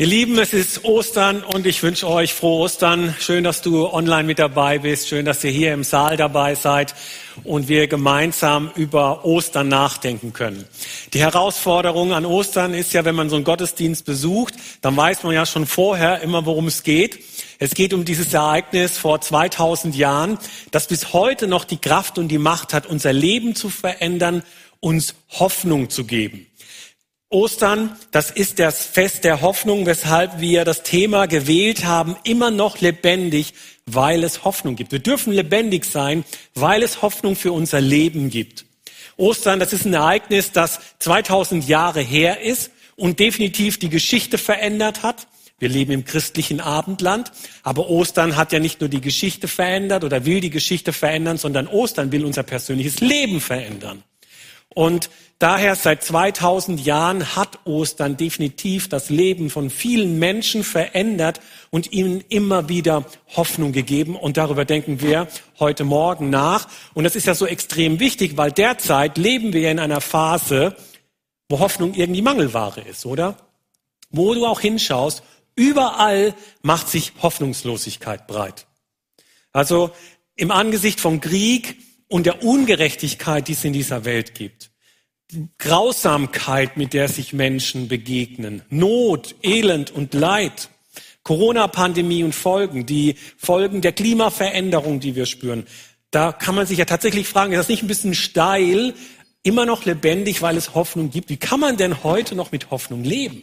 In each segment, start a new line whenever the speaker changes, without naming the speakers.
Ihr Lieben, es ist Ostern und ich wünsche euch frohe Ostern. Schön, dass du online mit dabei bist. Schön, dass ihr hier im Saal dabei seid und wir gemeinsam über Ostern nachdenken können. Die Herausforderung an Ostern ist ja, wenn man so einen Gottesdienst besucht, dann weiß man ja schon vorher immer, worum es geht. Es geht um dieses Ereignis vor 2000 Jahren, das bis heute noch die Kraft und die Macht hat, unser Leben zu verändern, uns Hoffnung zu geben. Ostern, das ist das Fest der Hoffnung, weshalb wir das Thema gewählt haben, immer noch lebendig, weil es Hoffnung gibt. Wir dürfen lebendig sein, weil es Hoffnung für unser Leben gibt. Ostern, das ist ein Ereignis, das 2000 Jahre her ist und definitiv die Geschichte verändert hat. Wir leben im christlichen Abendland, aber Ostern hat ja nicht nur die Geschichte verändert oder will die Geschichte verändern, sondern Ostern will unser persönliches Leben verändern. Und daher seit 2000 Jahren hat Ostern definitiv das Leben von vielen Menschen verändert und ihnen immer wieder Hoffnung gegeben. Und darüber denken wir heute Morgen nach. Und das ist ja so extrem wichtig, weil derzeit leben wir in einer Phase, wo Hoffnung irgendwie Mangelware ist, oder? Wo du auch hinschaust, überall macht sich Hoffnungslosigkeit breit. Also im Angesicht von Krieg und der Ungerechtigkeit, die es in dieser Welt gibt. Grausamkeit, mit der sich Menschen begegnen, Not, Elend und Leid, Corona-Pandemie und Folgen, die Folgen der Klimaveränderung, die wir spüren. Da kann man sich ja tatsächlich fragen, ist das nicht ein bisschen steil, immer noch lebendig, weil es Hoffnung gibt? Wie kann man denn heute noch mit Hoffnung leben?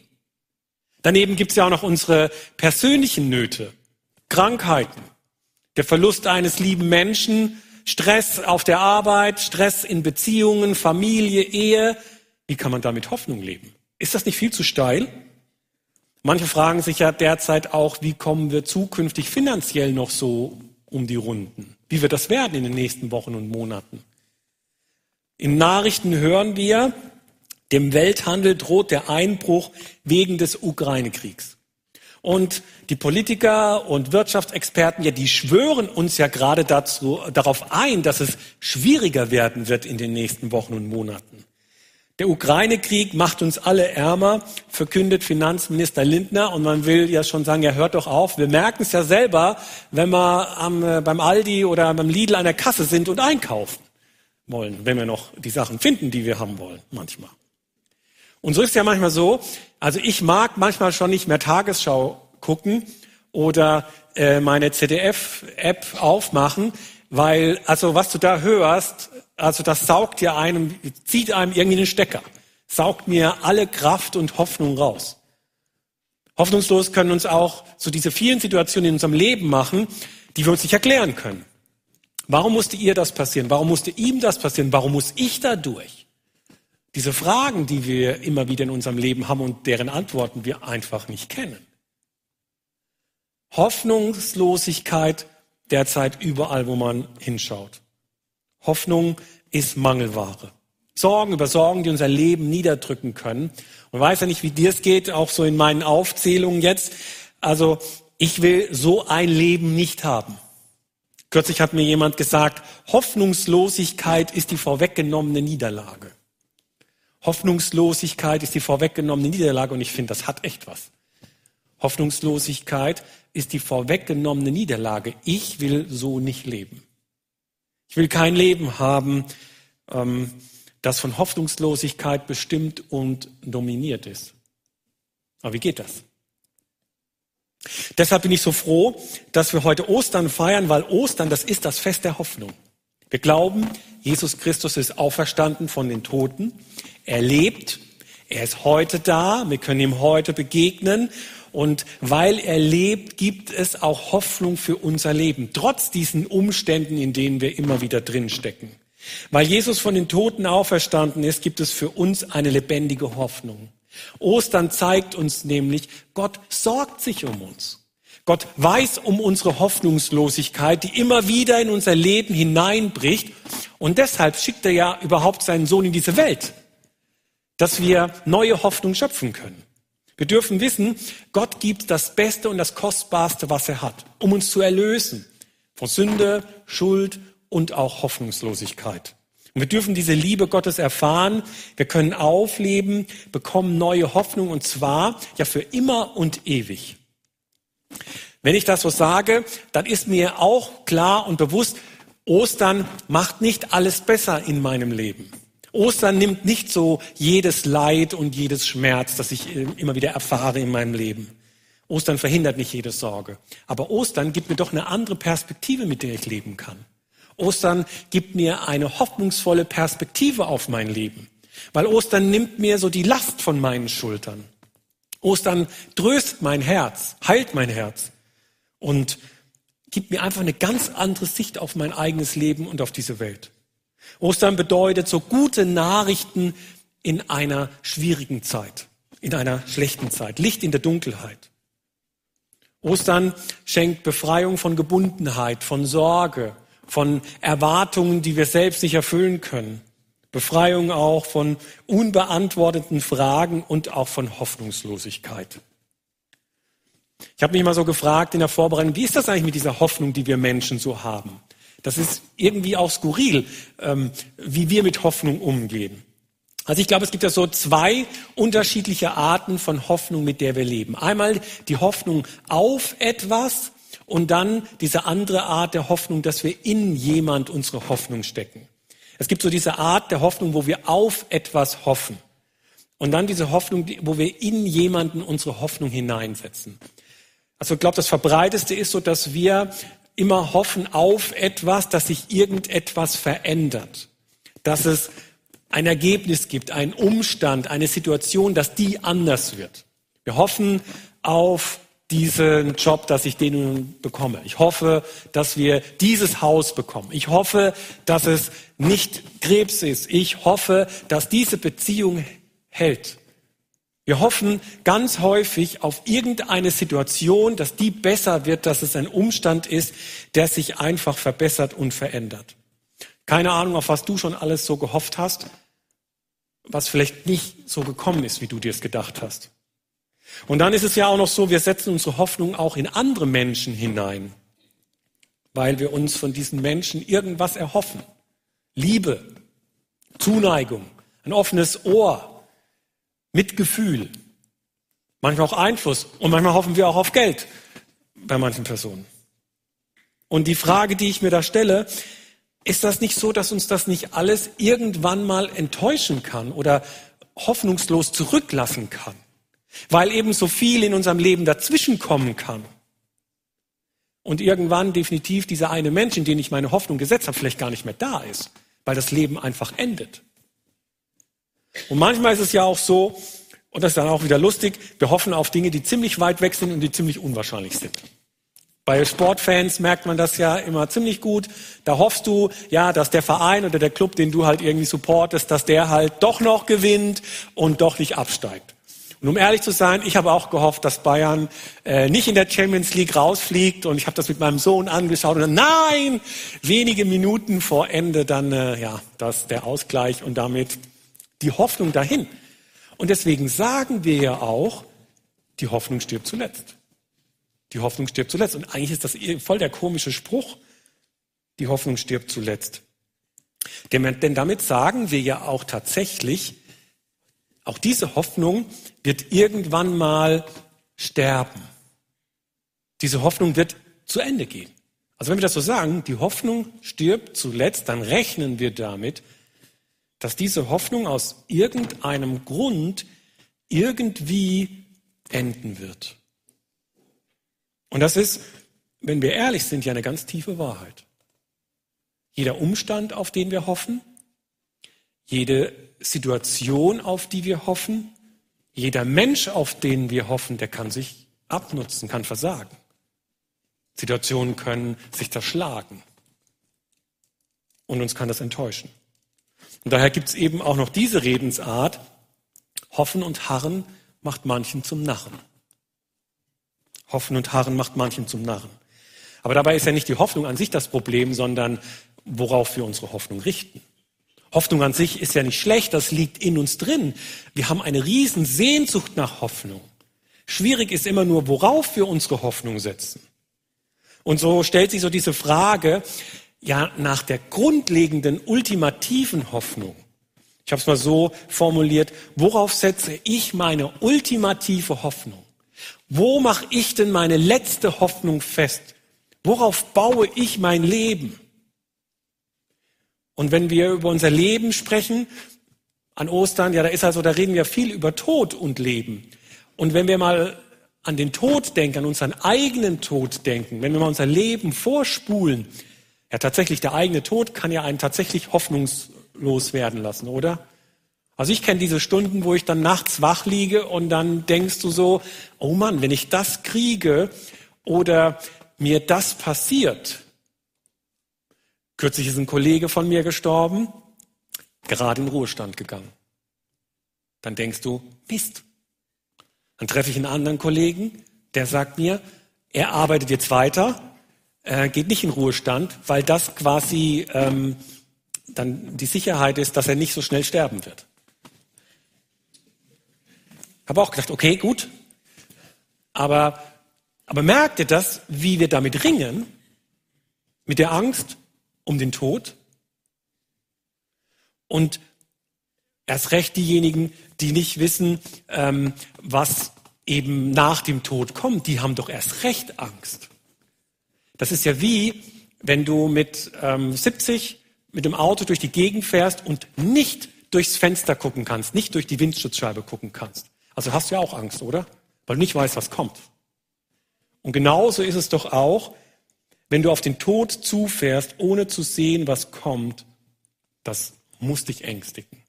Daneben gibt es ja auch noch unsere persönlichen Nöte, Krankheiten, der Verlust eines lieben Menschen, Stress auf der Arbeit, Stress in Beziehungen, Familie, Ehe. Wie kann man damit Hoffnung leben? Ist das nicht viel zu steil? Manche fragen sich ja derzeit auch, wie kommen wir zukünftig finanziell noch so um die Runden? Wie wird das werden in den nächsten Wochen und Monaten? In Nachrichten hören wir, dem Welthandel droht der Einbruch wegen des Ukraine-Kriegs. Und die Politiker und Wirtschaftsexperten, ja, die schwören uns ja gerade dazu, darauf ein, dass es schwieriger werden wird in den nächsten Wochen und Monaten. Der Ukraine-Krieg macht uns alle ärmer, verkündet Finanzminister Lindner. Und man will ja schon sagen, ja, hört doch auf. Wir merken es ja selber, wenn wir am, äh, beim Aldi oder beim Lidl an der Kasse sind und einkaufen wollen, wenn wir noch die Sachen finden, die wir haben wollen, manchmal. Und so ist es ja manchmal so, also ich mag manchmal schon nicht mehr Tagesschau gucken oder äh, meine ZDF-App aufmachen, weil, also was du da hörst, also das saugt ja einem, zieht einem irgendwie den Stecker, saugt mir alle Kraft und Hoffnung raus. Hoffnungslos können uns auch so diese vielen Situationen in unserem Leben machen, die wir uns nicht erklären können. Warum musste ihr das passieren? Warum musste ihm das passieren? Warum muss ich da durch? Diese Fragen, die wir immer wieder in unserem Leben haben und deren Antworten wir einfach nicht kennen. Hoffnungslosigkeit derzeit überall, wo man hinschaut. Hoffnung ist Mangelware. Sorgen über Sorgen, die unser Leben niederdrücken können. Und weiß ja nicht, wie dir es geht, auch so in meinen Aufzählungen jetzt. Also ich will so ein Leben nicht haben. Kürzlich hat mir jemand gesagt, Hoffnungslosigkeit ist die vorweggenommene Niederlage. Hoffnungslosigkeit ist die vorweggenommene Niederlage und ich finde, das hat echt was. Hoffnungslosigkeit ist die vorweggenommene Niederlage. Ich will so nicht leben. Ich will kein Leben haben, ähm, das von Hoffnungslosigkeit bestimmt und dominiert ist. Aber wie geht das? Deshalb bin ich so froh, dass wir heute Ostern feiern, weil Ostern, das ist das Fest der Hoffnung. Wir glauben, Jesus Christus ist auferstanden von den Toten. Er lebt. Er ist heute da. Wir können ihm heute begegnen. Und weil er lebt, gibt es auch Hoffnung für unser Leben, trotz diesen Umständen, in denen wir immer wieder drinstecken. Weil Jesus von den Toten auferstanden ist, gibt es für uns eine lebendige Hoffnung. Ostern zeigt uns nämlich, Gott sorgt sich um uns. Gott weiß um unsere Hoffnungslosigkeit, die immer wieder in unser Leben hineinbricht. Und deshalb schickt er ja überhaupt seinen Sohn in diese Welt, dass wir neue Hoffnung schöpfen können. Wir dürfen wissen, Gott gibt das Beste und das Kostbarste, was er hat, um uns zu erlösen von Sünde, Schuld und auch Hoffnungslosigkeit. Und wir dürfen diese Liebe Gottes erfahren. Wir können aufleben, bekommen neue Hoffnung und zwar ja für immer und ewig. Wenn ich das so sage, dann ist mir auch klar und bewusst, Ostern macht nicht alles besser in meinem Leben. Ostern nimmt nicht so jedes Leid und jedes Schmerz, das ich immer wieder erfahre in meinem Leben. Ostern verhindert nicht jede Sorge. Aber Ostern gibt mir doch eine andere Perspektive, mit der ich leben kann. Ostern gibt mir eine hoffnungsvolle Perspektive auf mein Leben, weil Ostern nimmt mir so die Last von meinen Schultern. Ostern tröstet mein Herz, heilt mein Herz und gibt mir einfach eine ganz andere Sicht auf mein eigenes Leben und auf diese Welt. Ostern bedeutet so gute Nachrichten in einer schwierigen Zeit, in einer schlechten Zeit, Licht in der Dunkelheit. Ostern schenkt Befreiung von Gebundenheit, von Sorge, von Erwartungen, die wir selbst nicht erfüllen können. Befreiung auch von unbeantworteten Fragen und auch von Hoffnungslosigkeit. Ich habe mich mal so gefragt in der Vorbereitung, wie ist das eigentlich mit dieser Hoffnung, die wir Menschen so haben? Das ist irgendwie auch skurril, ähm, wie wir mit Hoffnung umgehen. Also ich glaube, es gibt ja so zwei unterschiedliche Arten von Hoffnung, mit der wir leben. Einmal die Hoffnung auf etwas und dann diese andere Art der Hoffnung, dass wir in jemand unsere Hoffnung stecken. Es gibt so diese Art der Hoffnung, wo wir auf etwas hoffen. Und dann diese Hoffnung, wo wir in jemanden unsere Hoffnung hineinsetzen. Also ich glaube, das Verbreiteste ist so, dass wir immer hoffen auf etwas, dass sich irgendetwas verändert. Dass es ein Ergebnis gibt, einen Umstand, eine Situation, dass die anders wird. Wir hoffen auf diesen Job, dass ich den nun bekomme. Ich hoffe, dass wir dieses Haus bekommen. Ich hoffe, dass es nicht Krebs ist. Ich hoffe, dass diese Beziehung hält. Wir hoffen ganz häufig auf irgendeine Situation, dass die besser wird, dass es ein Umstand ist, der sich einfach verbessert und verändert. Keine Ahnung, auf was du schon alles so gehofft hast, was vielleicht nicht so gekommen ist, wie du dir es gedacht hast. Und dann ist es ja auch noch so, wir setzen unsere Hoffnung auch in andere Menschen hinein, weil wir uns von diesen Menschen irgendwas erhoffen. Liebe, Zuneigung, ein offenes Ohr, Mitgefühl, manchmal auch Einfluss und manchmal hoffen wir auch auf Geld bei manchen Personen. Und die Frage, die ich mir da stelle, ist das nicht so, dass uns das nicht alles irgendwann mal enttäuschen kann oder hoffnungslos zurücklassen kann? Weil eben so viel in unserem Leben dazwischenkommen kann. Und irgendwann definitiv dieser eine Mensch, in den ich meine Hoffnung gesetzt habe, vielleicht gar nicht mehr da ist, weil das Leben einfach endet. Und manchmal ist es ja auch so, und das ist dann auch wieder lustig, wir hoffen auf Dinge, die ziemlich weit weg sind und die ziemlich unwahrscheinlich sind. Bei Sportfans merkt man das ja immer ziemlich gut. Da hoffst du, ja, dass der Verein oder der Club, den du halt irgendwie supportest, dass der halt doch noch gewinnt und doch nicht absteigt. Und um ehrlich zu sein, ich habe auch gehofft, dass Bayern äh, nicht in der Champions League rausfliegt. Und ich habe das mit meinem Sohn angeschaut und dann, nein, wenige Minuten vor Ende dann äh, ja, das der Ausgleich und damit die Hoffnung dahin. Und deswegen sagen wir ja auch, die Hoffnung stirbt zuletzt. Die Hoffnung stirbt zuletzt. Und eigentlich ist das voll der komische Spruch. Die Hoffnung stirbt zuletzt. Denn damit sagen wir ja auch tatsächlich, auch diese Hoffnung wird irgendwann mal sterben. Diese Hoffnung wird zu Ende gehen. Also wenn wir das so sagen, die Hoffnung stirbt zuletzt, dann rechnen wir damit, dass diese Hoffnung aus irgendeinem Grund irgendwie enden wird. Und das ist, wenn wir ehrlich sind, ja eine ganz tiefe Wahrheit. Jeder Umstand, auf den wir hoffen, jede Situation, auf die wir hoffen, jeder Mensch, auf den wir hoffen, der kann sich abnutzen, kann versagen. Situationen können sich zerschlagen. Und uns kann das enttäuschen. Und daher gibt es eben auch noch diese Redensart, Hoffen und Harren macht manchen zum Narren. Hoffen und Harren macht manchen zum Narren. Aber dabei ist ja nicht die Hoffnung an sich das Problem, sondern worauf wir unsere Hoffnung richten. Hoffnung an sich ist ja nicht schlecht, das liegt in uns drin. Wir haben eine riesen Sehnsucht nach Hoffnung. Schwierig ist immer nur, worauf wir unsere Hoffnung setzen. Und so stellt sich so diese Frage, ja nach der grundlegenden, ultimativen Hoffnung. Ich habe es mal so formuliert, worauf setze ich meine ultimative Hoffnung? Wo mache ich denn meine letzte Hoffnung fest? Worauf baue ich mein Leben? Und wenn wir über unser Leben sprechen, an Ostern, ja, da ist also, da reden wir viel über Tod und Leben. Und wenn wir mal an den Tod denken, an unseren eigenen Tod denken, wenn wir mal unser Leben vorspulen, ja, tatsächlich, der eigene Tod kann ja einen tatsächlich hoffnungslos werden lassen, oder? Also ich kenne diese Stunden, wo ich dann nachts wach liege und dann denkst du so, oh Mann, wenn ich das kriege oder mir das passiert. Kürzlich ist ein Kollege von mir gestorben, gerade in Ruhestand gegangen. Dann denkst du, Mist. Dann treffe ich einen anderen Kollegen, der sagt mir, er arbeitet jetzt weiter, äh, geht nicht in Ruhestand, weil das quasi ähm, dann die Sicherheit ist, dass er nicht so schnell sterben wird. Habe auch gedacht, okay, gut. Aber, aber merkt ihr das, wie wir damit ringen? Mit der Angst um den Tod? Und erst recht diejenigen, die nicht wissen, ähm, was eben nach dem Tod kommt, die haben doch erst recht Angst. Das ist ja wie, wenn du mit ähm, 70 mit dem Auto durch die Gegend fährst und nicht durchs Fenster gucken kannst, nicht durch die Windschutzscheibe gucken kannst. Also hast du ja auch Angst, oder? Weil du nicht weißt, was kommt. Und genauso ist es doch auch, wenn du auf den Tod zufährst, ohne zu sehen, was kommt. Das muss dich ängstigen.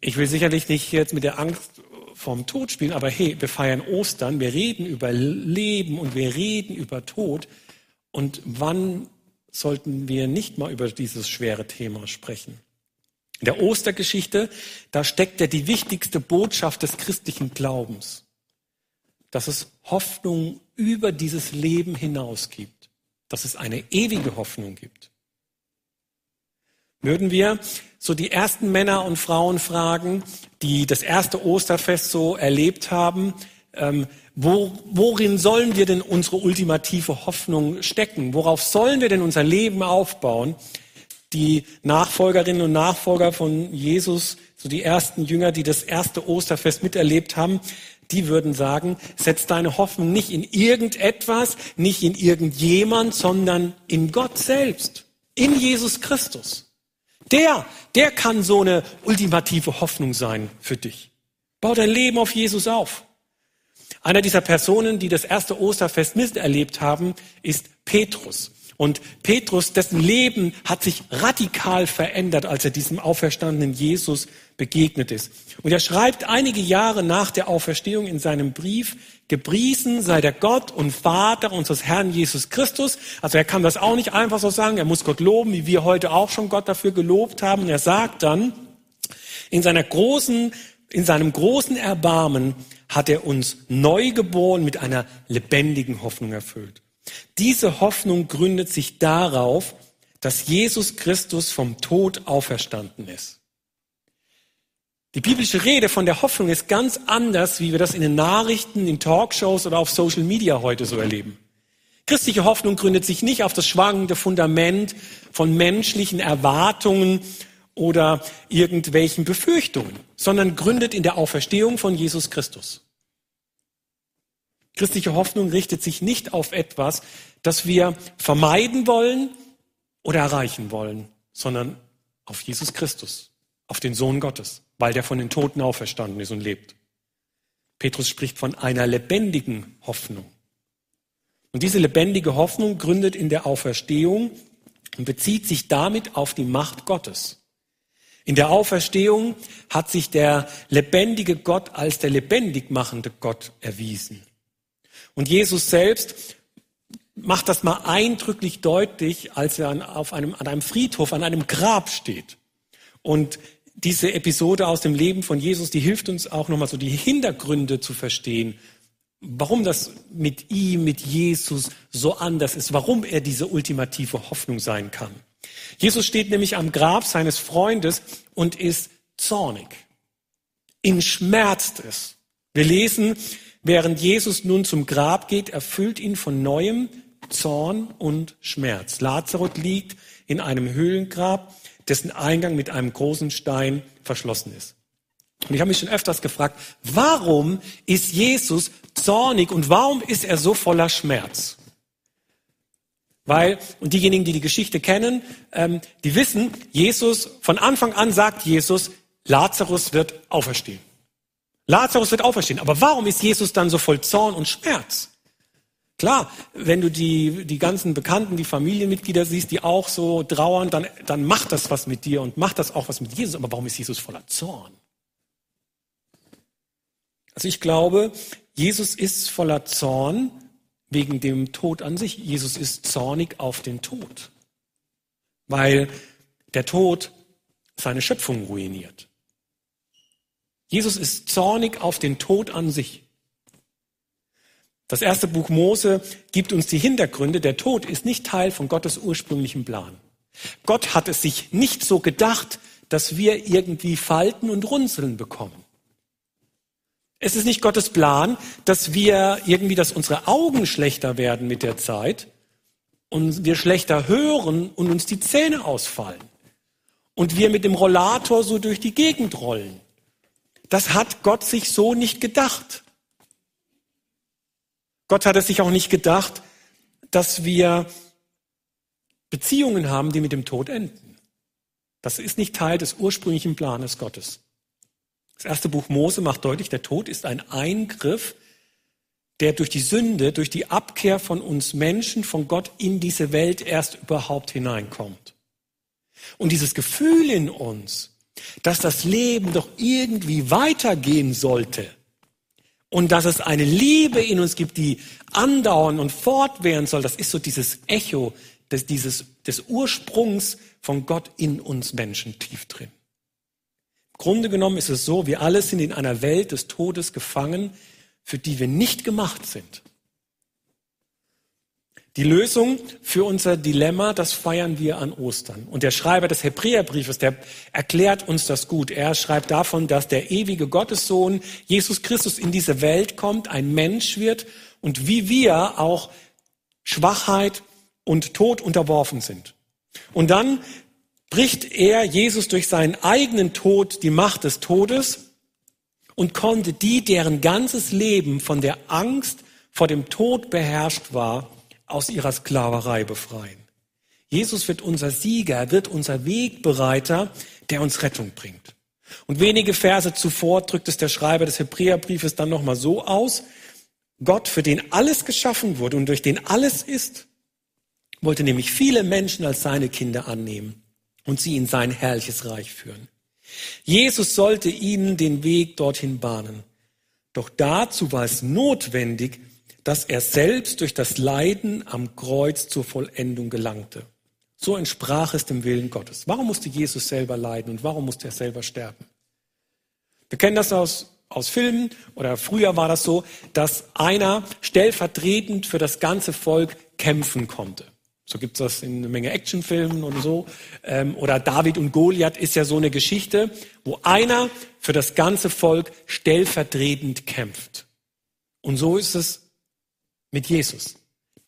Ich will sicherlich nicht jetzt mit der Angst vom Tod spielen, aber hey, wir feiern Ostern, wir reden über Leben und wir reden über Tod. Und wann sollten wir nicht mal über dieses schwere Thema sprechen? In der Ostergeschichte, da steckt ja die wichtigste Botschaft des christlichen Glaubens, dass es Hoffnung über dieses Leben hinaus gibt, dass es eine ewige Hoffnung gibt. Würden wir so die ersten Männer und Frauen fragen, die das erste Osterfest so erlebt haben, ähm, wo, worin sollen wir denn unsere ultimative Hoffnung stecken? Worauf sollen wir denn unser Leben aufbauen? die Nachfolgerinnen und Nachfolger von Jesus, so die ersten Jünger, die das erste Osterfest miterlebt haben, die würden sagen, setz deine Hoffnung nicht in irgendetwas, nicht in irgendjemand, sondern in Gott selbst, in Jesus Christus. Der, der kann so eine ultimative Hoffnung sein für dich. Bau dein Leben auf Jesus auf. Einer dieser Personen, die das erste Osterfest miterlebt haben, ist Petrus. Und Petrus, dessen Leben hat sich radikal verändert, als er diesem auferstandenen Jesus begegnet ist. Und er schreibt einige Jahre nach der Auferstehung in seinem Brief, gepriesen sei der Gott und Vater unseres Herrn Jesus Christus. Also er kann das auch nicht einfach so sagen, er muss Gott loben, wie wir heute auch schon Gott dafür gelobt haben. Und er sagt dann, in seiner großen, in seinem großen Erbarmen hat er uns neu geboren mit einer lebendigen Hoffnung erfüllt. Diese Hoffnung gründet sich darauf, dass Jesus Christus vom Tod auferstanden ist. Die biblische Rede von der Hoffnung ist ganz anders, wie wir das in den Nachrichten, in Talkshows oder auf Social Media heute so erleben. Christliche Hoffnung gründet sich nicht auf das schwankende Fundament von menschlichen Erwartungen oder irgendwelchen Befürchtungen, sondern gründet in der Auferstehung von Jesus Christus. Christliche Hoffnung richtet sich nicht auf etwas, das wir vermeiden wollen oder erreichen wollen, sondern auf Jesus Christus, auf den Sohn Gottes, weil der von den Toten auferstanden ist und lebt. Petrus spricht von einer lebendigen Hoffnung. Und diese lebendige Hoffnung gründet in der Auferstehung und bezieht sich damit auf die Macht Gottes. In der Auferstehung hat sich der lebendige Gott als der lebendig machende Gott erwiesen. Und Jesus selbst macht das mal eindrücklich deutlich, als er an, auf einem, an einem Friedhof, an einem Grab steht. Und diese Episode aus dem Leben von Jesus, die hilft uns auch nochmal so die Hintergründe zu verstehen, warum das mit ihm, mit Jesus so anders ist, warum er diese ultimative Hoffnung sein kann. Jesus steht nämlich am Grab seines Freundes und ist zornig. Ihn schmerzt es. Wir lesen, Während Jesus nun zum Grab geht, erfüllt ihn von neuem Zorn und Schmerz. Lazarus liegt in einem Höhlengrab, dessen Eingang mit einem großen Stein verschlossen ist. Und ich habe mich schon öfters gefragt, warum ist Jesus zornig und warum ist er so voller Schmerz? Weil, und diejenigen, die die Geschichte kennen, ähm, die wissen, Jesus, von Anfang an sagt Jesus, Lazarus wird auferstehen. Lazarus wird auferstehen. Aber warum ist Jesus dann so voll Zorn und Schmerz? Klar, wenn du die, die ganzen Bekannten, die Familienmitglieder siehst, die auch so trauern, dann, dann macht das was mit dir und macht das auch was mit Jesus. Aber warum ist Jesus voller Zorn? Also ich glaube, Jesus ist voller Zorn wegen dem Tod an sich. Jesus ist zornig auf den Tod, weil der Tod seine Schöpfung ruiniert. Jesus ist zornig auf den Tod an sich. Das erste Buch Mose gibt uns die Hintergründe. Der Tod ist nicht Teil von Gottes ursprünglichem Plan. Gott hat es sich nicht so gedacht, dass wir irgendwie Falten und Runzeln bekommen. Es ist nicht Gottes Plan, dass wir irgendwie, dass unsere Augen schlechter werden mit der Zeit und wir schlechter hören und uns die Zähne ausfallen und wir mit dem Rollator so durch die Gegend rollen. Das hat Gott sich so nicht gedacht. Gott hat es sich auch nicht gedacht, dass wir Beziehungen haben, die mit dem Tod enden. Das ist nicht Teil des ursprünglichen Planes Gottes. Das erste Buch Mose macht deutlich, der Tod ist ein Eingriff, der durch die Sünde, durch die Abkehr von uns Menschen, von Gott in diese Welt erst überhaupt hineinkommt. Und dieses Gefühl in uns, dass das Leben doch irgendwie weitergehen sollte und dass es eine Liebe in uns gibt, die andauern und fortwähren soll, das ist so dieses Echo des, dieses, des Ursprungs von Gott in uns Menschen tief drin. Grunde genommen ist es so, wir alle sind in einer Welt des Todes gefangen, für die wir nicht gemacht sind. Die Lösung für unser Dilemma, das feiern wir an Ostern. Und der Schreiber des Hebräerbriefes, der erklärt uns das gut. Er schreibt davon, dass der ewige Gottessohn Jesus Christus in diese Welt kommt, ein Mensch wird und wie wir auch Schwachheit und Tod unterworfen sind. Und dann bricht er, Jesus, durch seinen eigenen Tod die Macht des Todes und konnte die, deren ganzes Leben von der Angst vor dem Tod beherrscht war, aus ihrer Sklaverei befreien. Jesus wird unser Sieger, wird unser Wegbereiter, der uns Rettung bringt. Und wenige Verse zuvor drückt es der Schreiber des Hebräerbriefes dann nochmal so aus. Gott, für den alles geschaffen wurde und durch den alles ist, wollte nämlich viele Menschen als seine Kinder annehmen und sie in sein herrliches Reich führen. Jesus sollte ihnen den Weg dorthin bahnen. Doch dazu war es notwendig, dass er selbst durch das Leiden am Kreuz zur Vollendung gelangte. So entsprach es dem Willen Gottes. Warum musste Jesus selber leiden und warum musste er selber sterben? Wir kennen das aus, aus Filmen oder früher war das so, dass einer stellvertretend für das ganze Volk kämpfen konnte. So gibt's das in einer Menge Actionfilmen und so. Ähm, oder David und Goliath ist ja so eine Geschichte, wo einer für das ganze Volk stellvertretend kämpft. Und so ist es mit Jesus.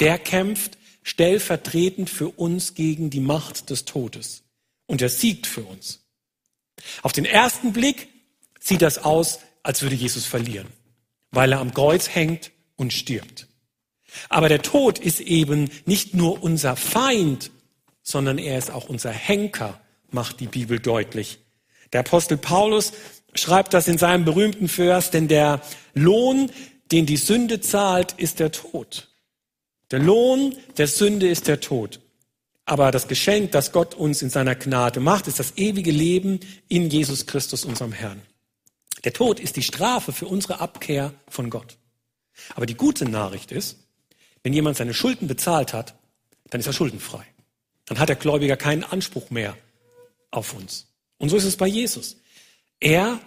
Der kämpft stellvertretend für uns gegen die Macht des Todes. Und er siegt für uns. Auf den ersten Blick sieht das aus, als würde Jesus verlieren, weil er am Kreuz hängt und stirbt. Aber der Tod ist eben nicht nur unser Feind, sondern er ist auch unser Henker, macht die Bibel deutlich. Der Apostel Paulus schreibt das in seinem berühmten Vers, denn der Lohn, den die Sünde zahlt, ist der Tod. Der Lohn der Sünde ist der Tod. Aber das Geschenk, das Gott uns in seiner Gnade macht, ist das ewige Leben in Jesus Christus, unserem Herrn. Der Tod ist die Strafe für unsere Abkehr von Gott. Aber die gute Nachricht ist, wenn jemand seine Schulden bezahlt hat, dann ist er schuldenfrei. Dann hat der Gläubiger keinen Anspruch mehr auf uns. Und so ist es bei Jesus. Er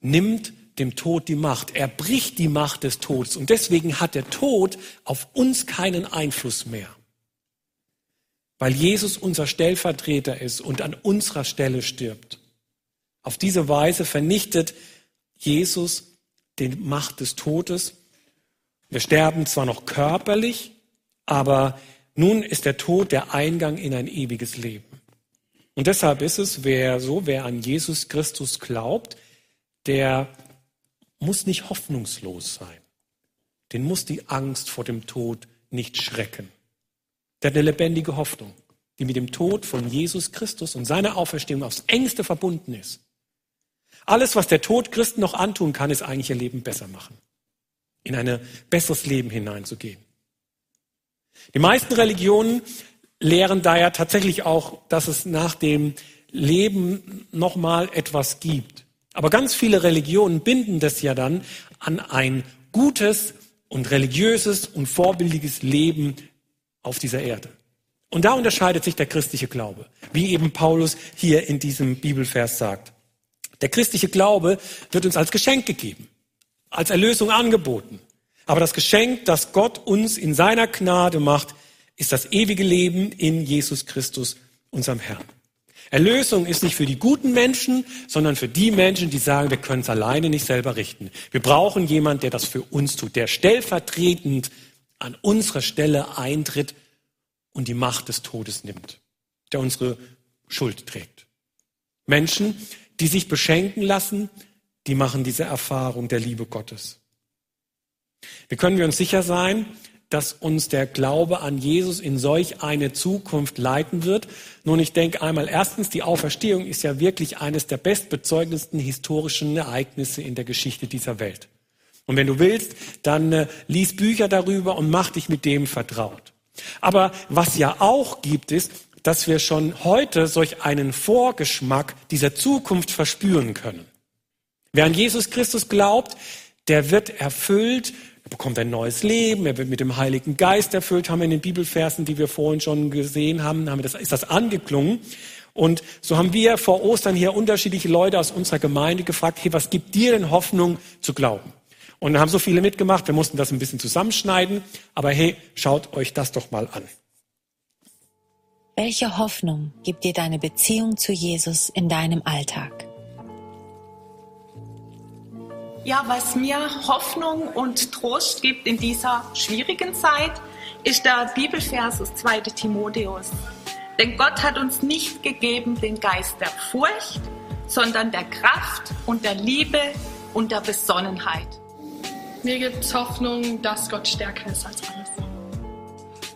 nimmt dem Tod die Macht. Er bricht die Macht des Todes. Und deswegen hat der Tod auf uns keinen Einfluss mehr. Weil Jesus unser Stellvertreter ist und an unserer Stelle stirbt. Auf diese Weise vernichtet Jesus die Macht des Todes wir sterben zwar noch körperlich, aber Nun ist der Tod der Eingang in ein ewiges Leben. Und deshalb ist es, wer so, wer an Jesus Christus glaubt, der muss nicht hoffnungslos sein. Den muss die Angst vor dem Tod nicht schrecken. Der hat eine lebendige Hoffnung, die mit dem Tod von Jesus Christus und seiner Auferstehung aufs engste verbunden ist. Alles, was der Tod Christen noch antun kann, ist eigentlich ihr Leben besser machen. In ein besseres Leben hineinzugehen. Die meisten Religionen lehren daher tatsächlich auch, dass es nach dem Leben nochmal etwas gibt. Aber ganz viele Religionen binden das ja dann an ein gutes und religiöses und vorbildliches Leben auf dieser Erde. Und da unterscheidet sich der christliche Glaube, wie eben Paulus hier in diesem Bibelvers sagt. Der christliche Glaube wird uns als Geschenk gegeben, als Erlösung angeboten. Aber das Geschenk, das Gott uns in seiner Gnade macht, ist das ewige Leben in Jesus Christus, unserem Herrn. Erlösung ist nicht für die guten Menschen, sondern für die Menschen, die sagen, wir können es alleine nicht selber richten. Wir brauchen jemanden, der das für uns tut, der stellvertretend an unserer Stelle eintritt und die Macht des Todes nimmt, der unsere Schuld trägt. Menschen, die sich beschenken lassen, die machen diese Erfahrung der Liebe Gottes. Wie können wir uns sicher sein, dass uns der Glaube an Jesus in solch eine Zukunft leiten wird. Nun, ich denke einmal, erstens, die Auferstehung ist ja wirklich eines der bestbezeugendsten historischen Ereignisse in der Geschichte dieser Welt. Und wenn du willst, dann äh, lies Bücher darüber und mach dich mit dem vertraut. Aber was ja auch gibt, ist, dass wir schon heute solch einen Vorgeschmack dieser Zukunft verspüren können. Wer an Jesus Christus glaubt, der wird erfüllt er bekommt ein neues Leben, er wird mit dem Heiligen Geist erfüllt, haben wir in den Bibelversen, die wir vorhin schon gesehen haben, haben das, ist das angeklungen. Und so haben wir vor Ostern hier unterschiedliche Leute aus unserer Gemeinde gefragt, hey, was gibt dir denn Hoffnung zu glauben? Und da haben so viele mitgemacht, wir mussten das ein bisschen zusammenschneiden, aber hey, schaut euch das doch mal an.
Welche Hoffnung gibt dir deine Beziehung zu Jesus in deinem Alltag?
Ja, was mir Hoffnung und Trost gibt in dieser schwierigen Zeit, ist der Bibelvers aus 2. Timotheus. Denn Gott hat uns nicht gegeben den Geist der Furcht, sondern der Kraft und der Liebe und der Besonnenheit.
Mir gibt es Hoffnung, dass Gott stärker ist als alles.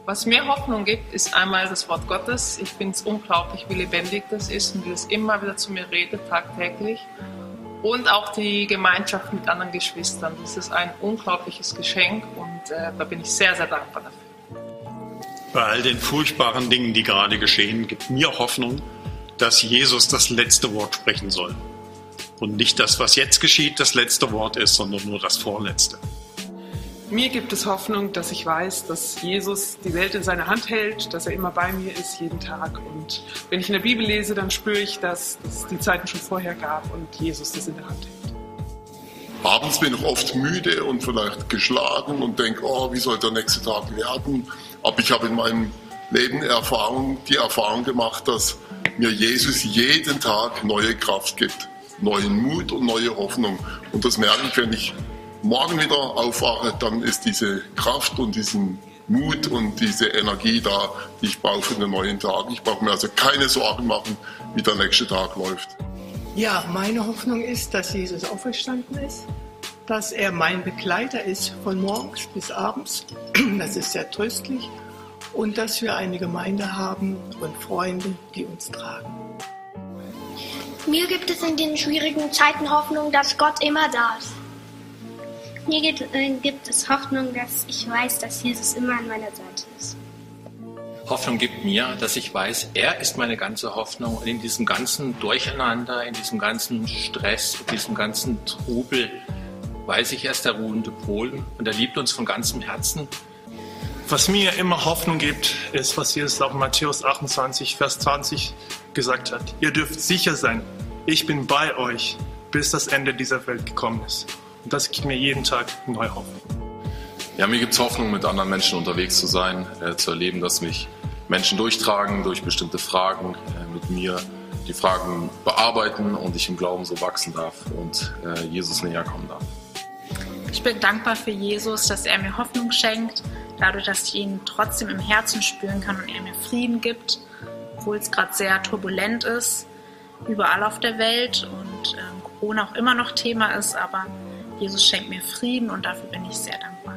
Was mir Hoffnung gibt, ist einmal das Wort Gottes. Ich finde es unglaublich, wie lebendig das ist und wie es immer wieder zu mir redet, tagtäglich und auch die Gemeinschaft mit anderen Geschwistern. Das ist ein unglaubliches Geschenk und äh, da bin ich sehr, sehr dankbar dafür.
Bei all den furchtbaren Dingen, die gerade geschehen, gibt mir Hoffnung, dass Jesus das letzte Wort sprechen soll. Und nicht das, was jetzt geschieht, das letzte Wort ist, sondern nur das vorletzte.
Mir gibt es Hoffnung, dass ich weiß, dass Jesus die Welt in seiner Hand hält, dass er immer bei mir ist, jeden Tag. Und wenn ich in der Bibel lese, dann spüre ich, dass es die Zeiten schon vorher gab und Jesus das in der Hand hält.
Abends bin ich oft müde und vielleicht geschlagen und denke, oh, wie soll der nächste Tag werden? Aber ich habe in meinem Leben Erfahrung, die Erfahrung gemacht, dass mir Jesus jeden Tag neue Kraft gibt, neuen Mut und neue Hoffnung. Und das merke ich, wenn ich morgen wieder aufwache, dann ist diese Kraft und diesen Mut und diese Energie da, die ich brauche für den neuen Tag. Ich brauche mir also keine Sorgen machen, wie der nächste Tag läuft.
Ja, meine Hoffnung ist, dass Jesus auferstanden ist, dass er mein Begleiter ist von morgens bis abends. Das ist sehr tröstlich. Und dass wir eine Gemeinde haben und Freunde, die uns tragen.
Mir gibt es in den schwierigen Zeiten Hoffnung, dass Gott immer da ist. Mir gibt, äh, gibt es Hoffnung, dass ich weiß, dass Jesus immer an meiner Seite ist.
Hoffnung gibt mir, dass ich weiß, er ist meine ganze Hoffnung und in diesem ganzen Durcheinander, in diesem ganzen Stress, in diesem ganzen Trubel weiß ich, er ist der ruhende Pol und er liebt uns von ganzem Herzen.
Was mir immer Hoffnung gibt, ist, was Jesus auch in Matthäus 28, Vers 20 gesagt hat. Ihr dürft sicher sein, ich bin bei euch, bis das Ende dieser Welt gekommen ist. Und das gibt mir jeden Tag neue Hoffnung.
Ja, mir gibt es Hoffnung, mit anderen Menschen unterwegs zu sein, äh, zu erleben, dass mich Menschen durchtragen durch bestimmte Fragen, äh, mit mir die Fragen bearbeiten und ich im Glauben so wachsen darf und äh, Jesus näher kommen darf.
Ich bin dankbar für Jesus, dass er mir Hoffnung schenkt,
dadurch, dass ich ihn trotzdem im Herzen spüren kann und er mir Frieden gibt, obwohl es gerade sehr turbulent ist, überall auf der Welt und ähm, Corona auch immer noch Thema ist, aber Jesus schenkt mir Frieden und dafür bin ich sehr dankbar.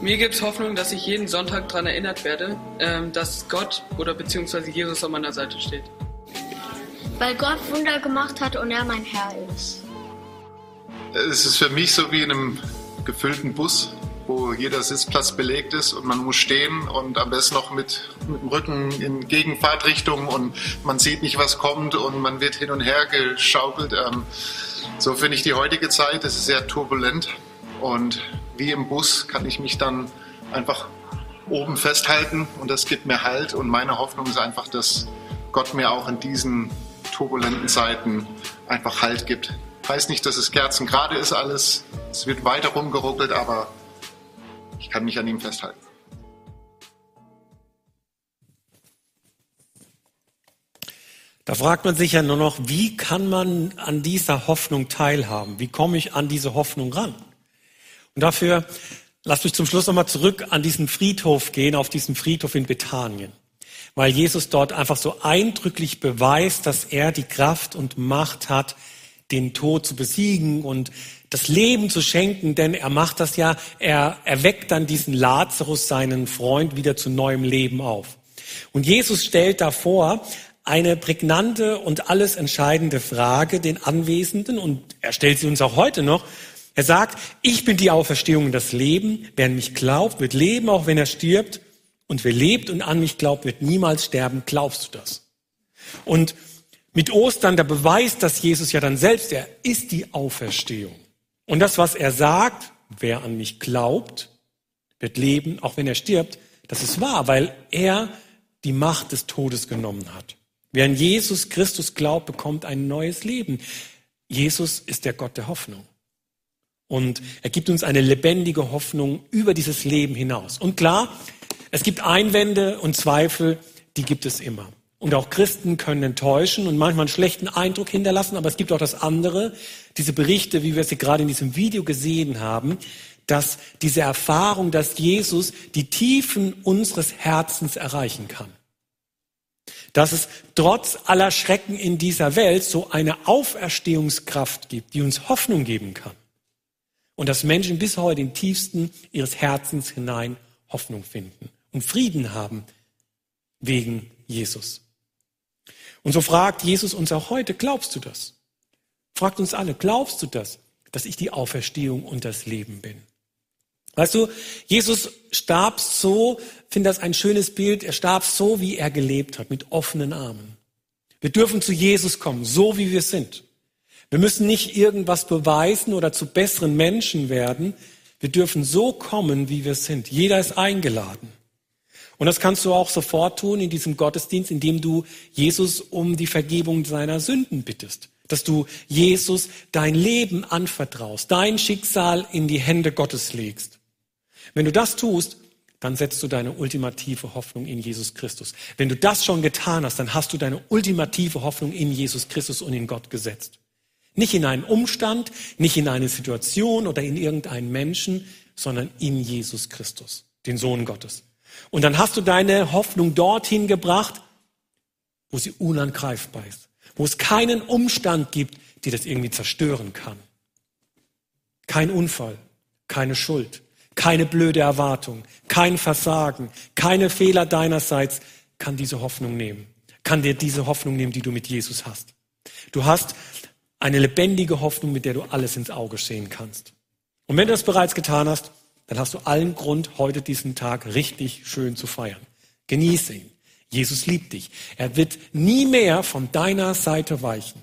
Mir gibt es Hoffnung, dass ich jeden Sonntag daran erinnert werde, ähm, dass Gott oder beziehungsweise Jesus an meiner Seite steht.
Weil Gott Wunder gemacht hat und er mein Herr ist.
Es ist für mich so wie in einem gefüllten Bus, wo jeder Sitzplatz belegt ist und man muss stehen und am besten noch mit, mit dem Rücken in Gegenfahrtrichtung und man sieht nicht, was kommt und man wird hin und her geschaukelt. Ähm, so finde ich die heutige Zeit, es ist sehr turbulent und wie im Bus kann ich mich dann einfach oben festhalten und das gibt mir Halt und meine Hoffnung ist einfach, dass Gott mir auch in diesen turbulenten Zeiten einfach Halt gibt. Heißt nicht, dass es Kerzen gerade ist alles, es wird weiter rumgeruckelt, aber ich kann mich an ihm festhalten.
Da fragt man sich ja nur noch, wie kann man an dieser Hoffnung teilhaben? Wie komme ich an diese Hoffnung ran? Und dafür lasst mich zum Schluss nochmal zurück an diesen Friedhof gehen, auf diesen Friedhof in Bethanien. Weil Jesus dort einfach so eindrücklich beweist, dass er die Kraft und Macht hat, den Tod zu besiegen und das Leben zu schenken, denn er macht das ja, er erweckt dann diesen Lazarus, seinen Freund, wieder zu neuem Leben auf. Und Jesus stellt davor eine prägnante und alles entscheidende Frage den Anwesenden und er stellt sie uns auch heute noch. Er sagt, ich bin die Auferstehung und das Leben. Wer an mich glaubt, wird leben, auch wenn er stirbt. Und wer lebt und an mich glaubt, wird niemals sterben. Glaubst du das? Und mit Ostern der Beweis, dass Jesus ja dann selbst, er ist die Auferstehung. Und das, was er sagt, wer an mich glaubt, wird leben, auch wenn er stirbt, das ist wahr, weil er die Macht des Todes genommen hat. Wer an Jesus Christus glaubt, bekommt ein neues Leben. Jesus ist der Gott der Hoffnung. Und er gibt uns eine lebendige Hoffnung über dieses Leben hinaus. Und klar, es gibt Einwände und Zweifel, die gibt es immer. Und auch Christen können enttäuschen und manchmal einen schlechten Eindruck hinterlassen, aber es gibt auch das andere, diese Berichte, wie wir sie gerade in diesem Video gesehen haben, dass diese Erfahrung, dass Jesus die Tiefen unseres Herzens erreichen kann. Dass es trotz aller Schrecken in dieser Welt so eine Auferstehungskraft gibt, die uns Hoffnung geben kann. Und dass Menschen bis heute im tiefsten ihres Herzens hinein Hoffnung finden und Frieden haben wegen Jesus. Und so fragt Jesus uns auch heute, glaubst du das? Fragt uns alle, glaubst du das, dass ich die Auferstehung und das Leben bin? Weißt du, Jesus starb so, finde das ein schönes Bild, er starb so, wie er gelebt hat, mit offenen Armen. Wir dürfen zu Jesus kommen, so wie wir sind. Wir müssen nicht irgendwas beweisen oder zu besseren Menschen werden. Wir dürfen so kommen, wie wir sind. Jeder ist eingeladen. Und das kannst du auch sofort tun in diesem Gottesdienst, indem du Jesus um die Vergebung seiner Sünden bittest. Dass du Jesus dein Leben anvertraust, dein Schicksal in die Hände Gottes legst. Wenn du das tust, dann setzt du deine ultimative Hoffnung in Jesus Christus. Wenn du das schon getan hast, dann hast du deine ultimative Hoffnung in Jesus Christus und in Gott gesetzt. Nicht in einen Umstand, nicht in eine Situation oder in irgendeinen Menschen, sondern in Jesus Christus, den Sohn Gottes. Und dann hast du deine Hoffnung dorthin gebracht, wo sie unangreifbar ist, wo es keinen Umstand gibt, die das irgendwie zerstören kann. Kein Unfall, keine Schuld, keine blöde Erwartung, kein Versagen, keine Fehler deinerseits kann diese Hoffnung nehmen, kann dir diese Hoffnung nehmen, die du mit Jesus hast. Du hast eine lebendige Hoffnung, mit der du alles ins Auge sehen kannst. Und wenn du das bereits getan hast, dann hast du allen Grund, heute diesen Tag richtig schön zu feiern. Genieße ihn. Jesus liebt dich. Er wird nie mehr von deiner Seite weichen.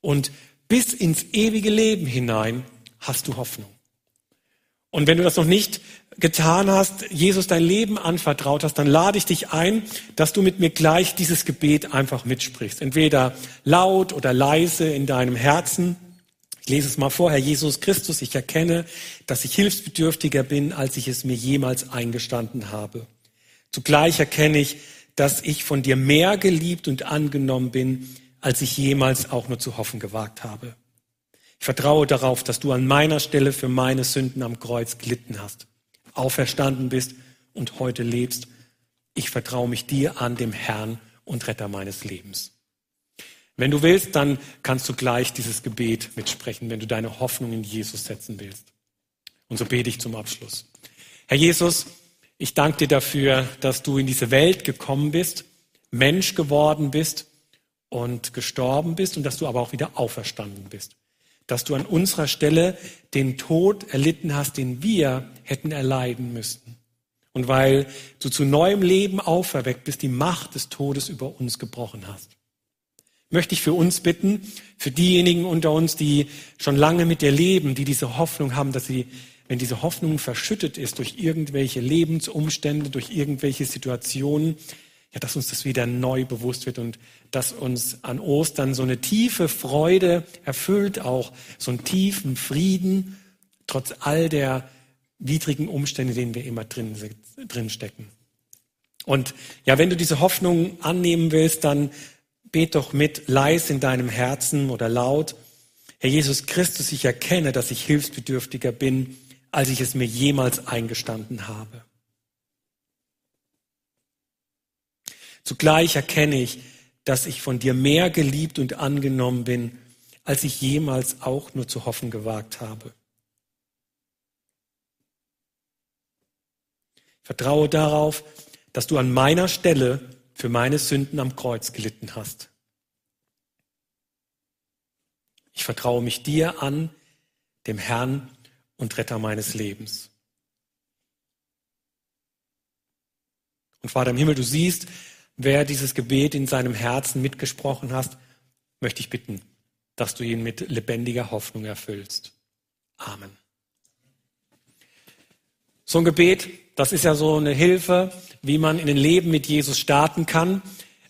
Und bis ins ewige Leben hinein hast du Hoffnung. Und wenn du das noch nicht getan hast, Jesus dein Leben anvertraut hast, dann lade ich dich ein, dass du mit mir gleich dieses Gebet einfach mitsprichst. Entweder laut oder leise in deinem Herzen. Ich lese es mal vor, Herr Jesus Christus, ich erkenne, dass ich hilfsbedürftiger bin, als ich es mir jemals eingestanden habe. Zugleich erkenne ich, dass ich von dir mehr geliebt und angenommen bin, als ich jemals auch nur zu hoffen gewagt habe. Ich vertraue darauf, dass du an meiner Stelle für meine Sünden am Kreuz gelitten hast, auferstanden bist und heute lebst. Ich vertraue mich dir an, dem Herrn und Retter meines Lebens. Wenn du willst, dann kannst du gleich dieses Gebet mitsprechen, wenn du deine Hoffnung in Jesus setzen willst. Und so bete ich zum Abschluss. Herr Jesus, ich danke dir dafür, dass du in diese Welt gekommen bist, Mensch geworden bist und gestorben bist und dass du aber auch wieder auferstanden bist. Dass du an unserer Stelle den Tod erlitten hast, den wir hätten erleiden müssen. Und weil du zu neuem Leben auferweckt bist, die Macht des Todes über uns gebrochen hast. Möchte ich für uns bitten, für diejenigen unter uns, die schon lange mit dir leben, die diese Hoffnung haben, dass sie wenn diese Hoffnung verschüttet ist durch irgendwelche Lebensumstände, durch irgendwelche Situationen, ja, dass uns das wieder neu bewusst wird und dass uns an Ostern so eine tiefe Freude erfüllt, auch so einen tiefen Frieden, trotz all der widrigen Umstände, denen wir immer drin, drin stecken. Und ja, wenn du diese Hoffnung annehmen willst, dann bet doch mit leis in deinem Herzen oder laut. Herr Jesus Christus, ich erkenne, dass ich hilfsbedürftiger bin als ich es mir jemals eingestanden habe. Zugleich erkenne ich, dass ich von dir mehr geliebt und angenommen bin, als ich jemals auch nur zu hoffen gewagt habe. Ich vertraue darauf, dass du an meiner Stelle für meine Sünden am Kreuz gelitten hast. Ich vertraue mich dir an, dem Herrn und Retter meines Lebens. Und Vater im Himmel, du siehst, wer dieses Gebet in seinem Herzen mitgesprochen hast, möchte ich bitten, dass du ihn mit lebendiger Hoffnung erfüllst. Amen. So ein Gebet, das ist ja so eine Hilfe, wie man in ein Leben mit Jesus starten kann.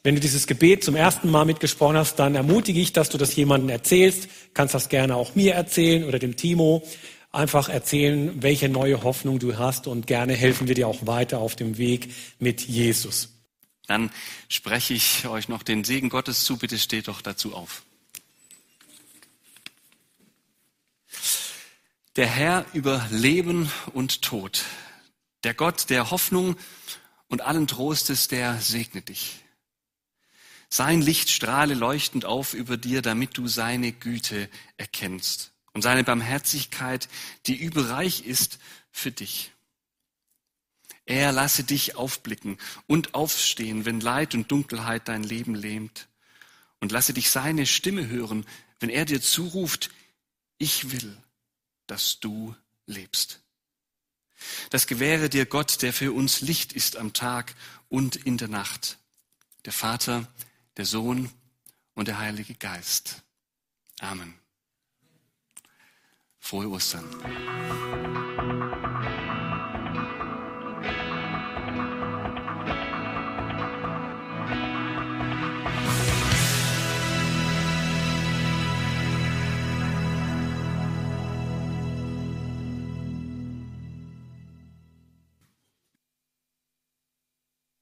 Wenn du dieses Gebet zum ersten Mal mitgesprochen hast, dann ermutige ich, dass du das jemandem erzählst. Kannst das gerne auch mir erzählen oder dem Timo einfach erzählen, welche neue Hoffnung du hast und gerne helfen wir dir auch weiter auf dem Weg mit Jesus.
Dann spreche ich euch noch den Segen Gottes zu. Bitte steht doch dazu auf. Der Herr über Leben und Tod, der Gott der Hoffnung und allen Trostes, der segnet dich. Sein Licht strahle leuchtend auf über dir, damit du seine Güte erkennst und seine Barmherzigkeit, die überreich ist für dich. Er lasse dich aufblicken und aufstehen, wenn Leid und Dunkelheit dein Leben lähmt. Und lasse dich seine Stimme hören, wenn er dir zuruft, ich will, dass du lebst. Das gewähre dir Gott, der für uns Licht ist am Tag und in der Nacht. Der Vater, der Sohn und der Heilige Geist. Amen. Frohe Ostern.